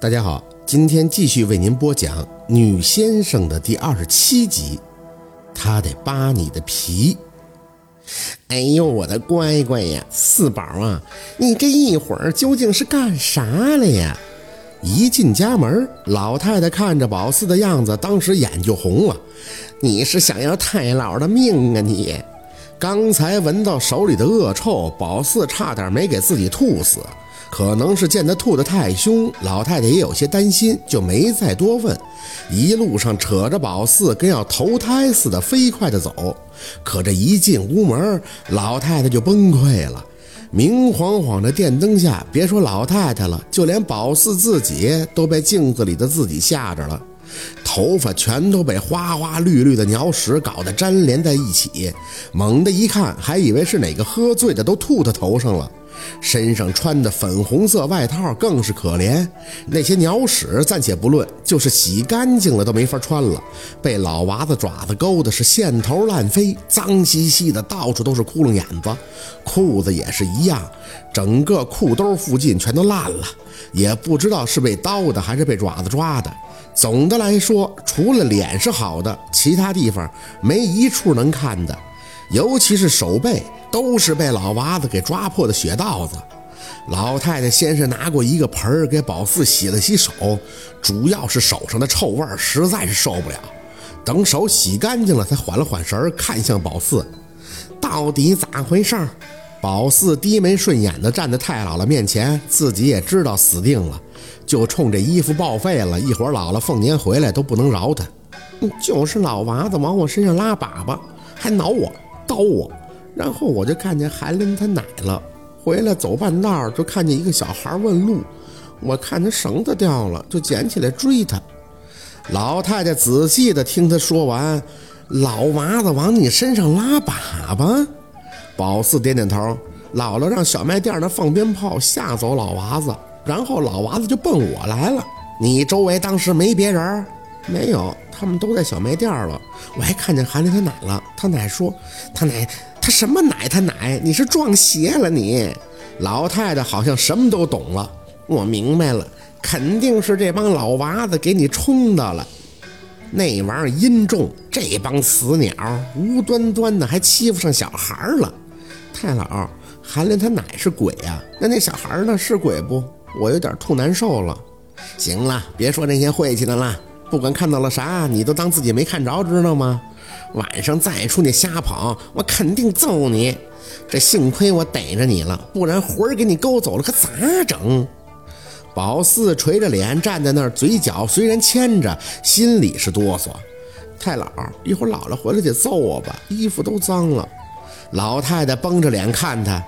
大家好，今天继续为您播讲《女先生》的第二十七集。他得扒你的皮。哎呦，我的乖乖呀，四宝啊，你这一会儿究竟是干啥了呀？一进家门，老太太看着宝四的样子，当时眼就红了。你是想要太老的命啊你！刚才闻到手里的恶臭，宝四差点没给自己吐死。可能是见他吐得太凶，老太太也有些担心，就没再多问。一路上扯着宝四，跟要投胎似的飞快的走。可这一进屋门，老太太就崩溃了。明晃晃的电灯下，别说老太太了，就连宝四自己都被镜子里的自己吓着了，头发全都被花花绿绿的鸟屎搞得粘连在一起。猛地一看，还以为是哪个喝醉的都吐他头上了。身上穿的粉红色外套更是可怜，那些鸟屎暂且不论，就是洗干净了都没法穿了，被老娃子爪子勾的是线头乱飞，脏兮兮的，到处都是窟窿眼子。裤子也是一样，整个裤兜附近全都烂了，也不知道是被刀的还是被爪子抓的。总的来说，除了脸是好的，其他地方没一处能看的。尤其是手背都是被老娃子给抓破的血道子。老太太先是拿过一个盆儿给宝四洗了洗手，主要是手上的臭味实在是受不了。等手洗干净了，才缓了缓神儿，看向宝四，到底咋回事？宝四低眉顺眼的站在太姥姥面前，自己也知道死定了，就冲这衣服报废了。一会儿姥姥凤年回来都不能饶他。就是老娃子往我身上拉粑粑，还挠我。刀我，然后我就看见韩林他奶了。回来走半道就看见一个小孩问路，我看他绳子掉了，就捡起来追他。老太太仔细的听他说完，老娃子往你身上拉粑粑。宝四点点头，姥姥让小卖店那放鞭炮吓走老娃子，然后老娃子就奔我来了。你周围当时没别人？没有。他们都在小卖店了，我还看见韩林他奶了。他奶说：“他奶，他什么奶？他奶？你是撞邪了你？”老太太好像什么都懂了。我明白了，肯定是这帮老娃子给你冲的了。那玩意儿阴重，这帮死鸟无端端的还欺负上小孩了。太老，韩林他奶是鬼呀？那那小孩呢？是鬼不？我有点吐难受了。行了，别说那些晦气的了。不管看到了啥，你都当自己没看着，知道吗？晚上再出去瞎跑，我肯定揍你。这幸亏我逮着你了，不然魂儿给你勾走了，可咋整？宝四垂着脸站在那儿，嘴角虽然牵着，心里是哆嗦。太姥，一会儿姥姥回来得揍我吧？衣服都脏了。老太太绷着脸看他，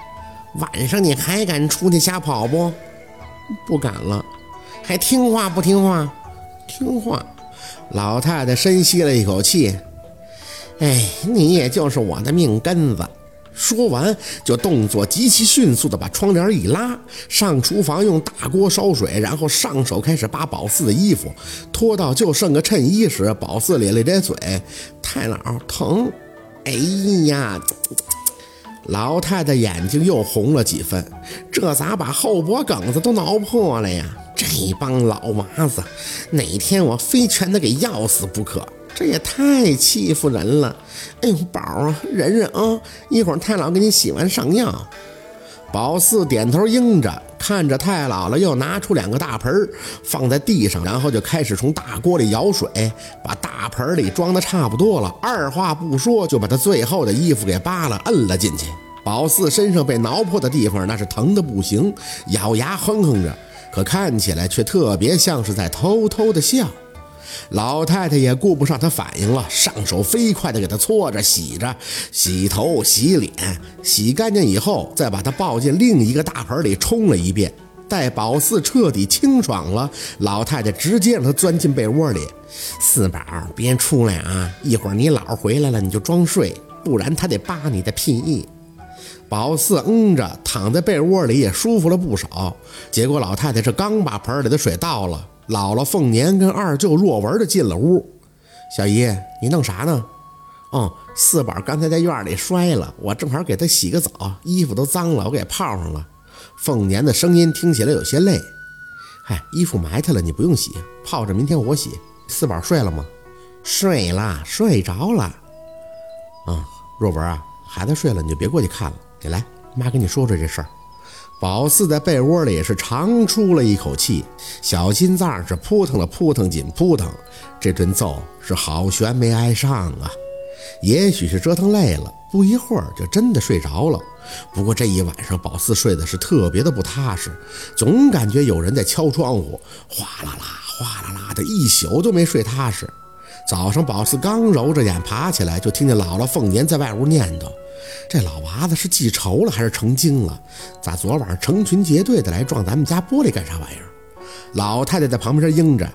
晚上你还敢出去瞎跑不？不敢了。还听话不听话？听话。老太太深吸了一口气，哎，你也就是我的命根子。说完，就动作极其迅速的把窗帘一拉，上厨房用大锅烧水，然后上手开始扒宝四的衣服，脱到就剩个衬衣时，宝四咧咧咧嘴，太老疼。哎呀，老太太眼睛又红了几分，这咋把后脖梗子都挠破了呀？这帮老娃子，哪天我非全得给要死不可！这也太欺负人了！哎呦，宝啊，忍忍啊，一会儿太姥给你洗完上药。宝四点头应着，看着太姥姥又拿出两个大盆放在地上，然后就开始从大锅里舀水，把大盆里装的差不多了，二话不说就把他最后的衣服给扒了，摁了进去。宝四身上被挠破的地方那是疼的不行，咬牙哼哼着。可看起来却特别像是在偷偷的笑，老太太也顾不上他反应了，上手飞快的给他搓着、洗着、洗头、洗脸，洗干净以后，再把他抱进另一个大盆里冲了一遍。待宝四彻底清爽了，老太太直接让他钻进被窝里。四宝，别出来啊！一会儿你姥回来了，你就装睡，不然他得扒你的屁。宝四嗯着，躺在被窝里也舒服了不少。结果老太太这刚把盆里的水倒了，姥姥凤年跟二舅若文的进了屋。小姨，你弄啥呢？哦，四宝刚才在院里摔了，我正好给他洗个澡，衣服都脏了，我给泡上了。凤年的声音听起来有些累。嗨，衣服埋汰了，你不用洗，泡着明天我洗。四宝睡了吗？睡了，睡着了。啊，若文啊，孩子睡了，你就别过去看了。你来，妈跟你说说这事儿。宝四在被窝里是长出了一口气，小心脏是扑腾了扑腾紧扑腾。这顿揍是好悬没挨上啊！也许是折腾累了，不一会儿就真的睡着了。不过这一晚上，宝四睡的是特别的不踏实，总感觉有人在敲窗户，哗啦啦，哗啦啦的，一宿都没睡踏实。早上，宝四刚揉着眼爬起来，就听见姥姥凤年在外屋念叨。这老娃子是记仇了还是成精了？咋昨晚上成群结队的来撞咱们家玻璃干啥玩意儿？老太太在旁边应着：“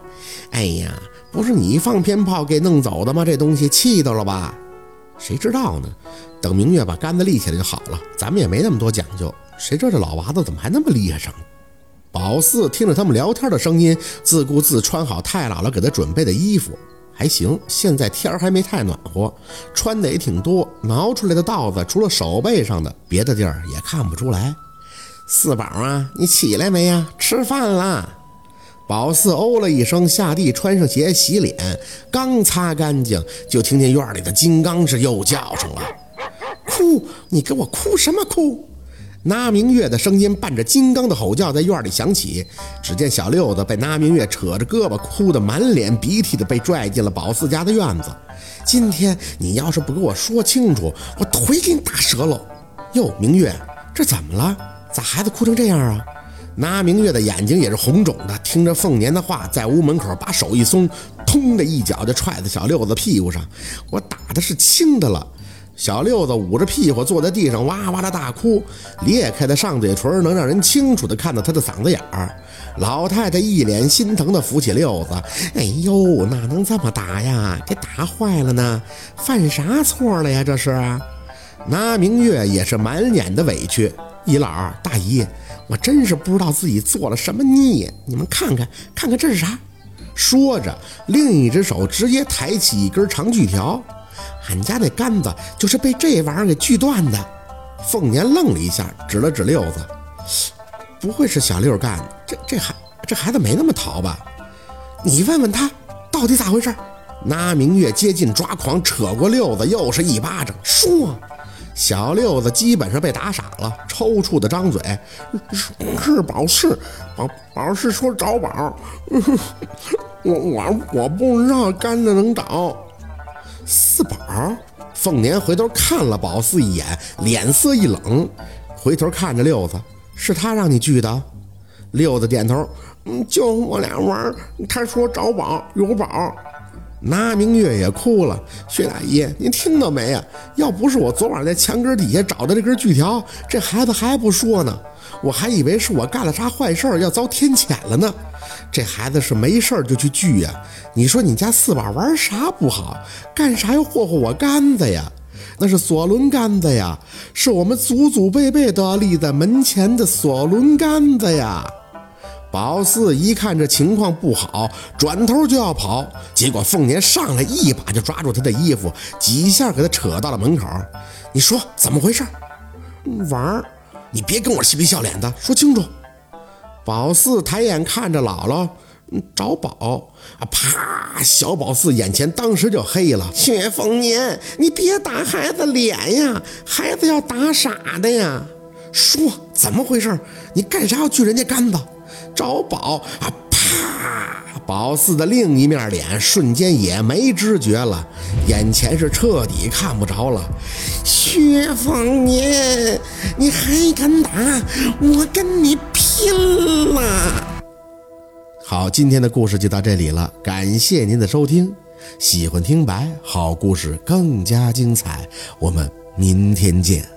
哎呀，不是你放鞭炮给弄走的吗？这东西气到了吧？谁知道呢？等明月把杆子立起来就好了。咱们也没那么多讲究。谁知道这老娃子怎么还那么厉害上？”宝四听着他们聊天的声音，自顾自穿好太姥姥给他准备的衣服。还行，现在天儿还没太暖和，穿的也挺多。挠出来的道子，除了手背上的，别的地儿也看不出来。四宝啊，你起来没呀？吃饭啦！宝四哦了一声，下地穿上鞋洗脸，刚擦干净，就听见院里的金刚是又叫上了：“哭！你给我哭什么哭？”那明月的声音伴着金刚的吼叫在院里响起。只见小六子被那明月扯着胳膊，哭得满脸鼻涕的，被拽进了宝四家的院子。今天你要是不给我说清楚，我腿给你打折了。哟，明月，这怎么了？咋孩子哭成这样啊？那明月的眼睛也是红肿的，听着凤年的话，在屋门口把手一松，通的一脚就踹在小六子屁股上。我打的是轻的了。小六子捂着屁股坐在地上，哇哇的大哭，裂开的上嘴唇能让人清楚的看到他的嗓子眼儿。老太太一脸心疼的扶起六子，哎呦，哪能这么打呀？给打坏了呢，犯啥错了呀？这是。那明月也是满脸的委屈，姨姥大姨，我真是不知道自己做了什么孽，你们看看，看看这是啥？说着，另一只手直接抬起一根长锯条。俺家那杆子就是被这玩意儿给锯断的。凤年愣了一下，指了指六子：“不会是小六干的？这这孩这孩子没那么淘吧？你问问他，到底咋回事？”那明月接近抓狂，扯过六子又是一巴掌。说，小六子基本上被打傻了，抽搐的张嘴：“是是宝是宝宝是说找宝，我我我不知道杆子能找。”四宝，凤年回头看了宝四一眼，脸色一冷，回头看着六子，是他让你锯的？六子点头，嗯，就我俩玩，他说找宝有宝。那明月也哭了，薛大姨，您听到没呀？要不是我昨晚在墙根底下找的这根锯条，这孩子还不说呢，我还以为是我干了啥坏事要遭天谴了呢。这孩子是没事就去锯呀？你说你家四宝玩啥不好，干啥要霍霍我杆子呀？那是锁轮杆子呀，是我们祖祖辈辈都要立在门前的锁轮杆子呀。宝四一看这情况不好，转头就要跑，结果凤年上来一把就抓住他的衣服，几下给他扯到了门口。你说怎么回事？玩？你别跟我嬉皮笑脸的，说清楚。宝四抬眼看着姥姥，找宝啊！啪！小宝四眼前当时就黑了。薛凤年，你别打孩子脸呀，孩子要打傻的呀！说怎么回事？你干啥要锯人家杆子？找宝啊！啪！宝四的另一面脸瞬间也没知觉了，眼前是彻底看不着了。薛凤年，你还敢打？我跟你！拼了！好，今天的故事就到这里了，感谢您的收听。喜欢听白好故事更加精彩，我们明天见。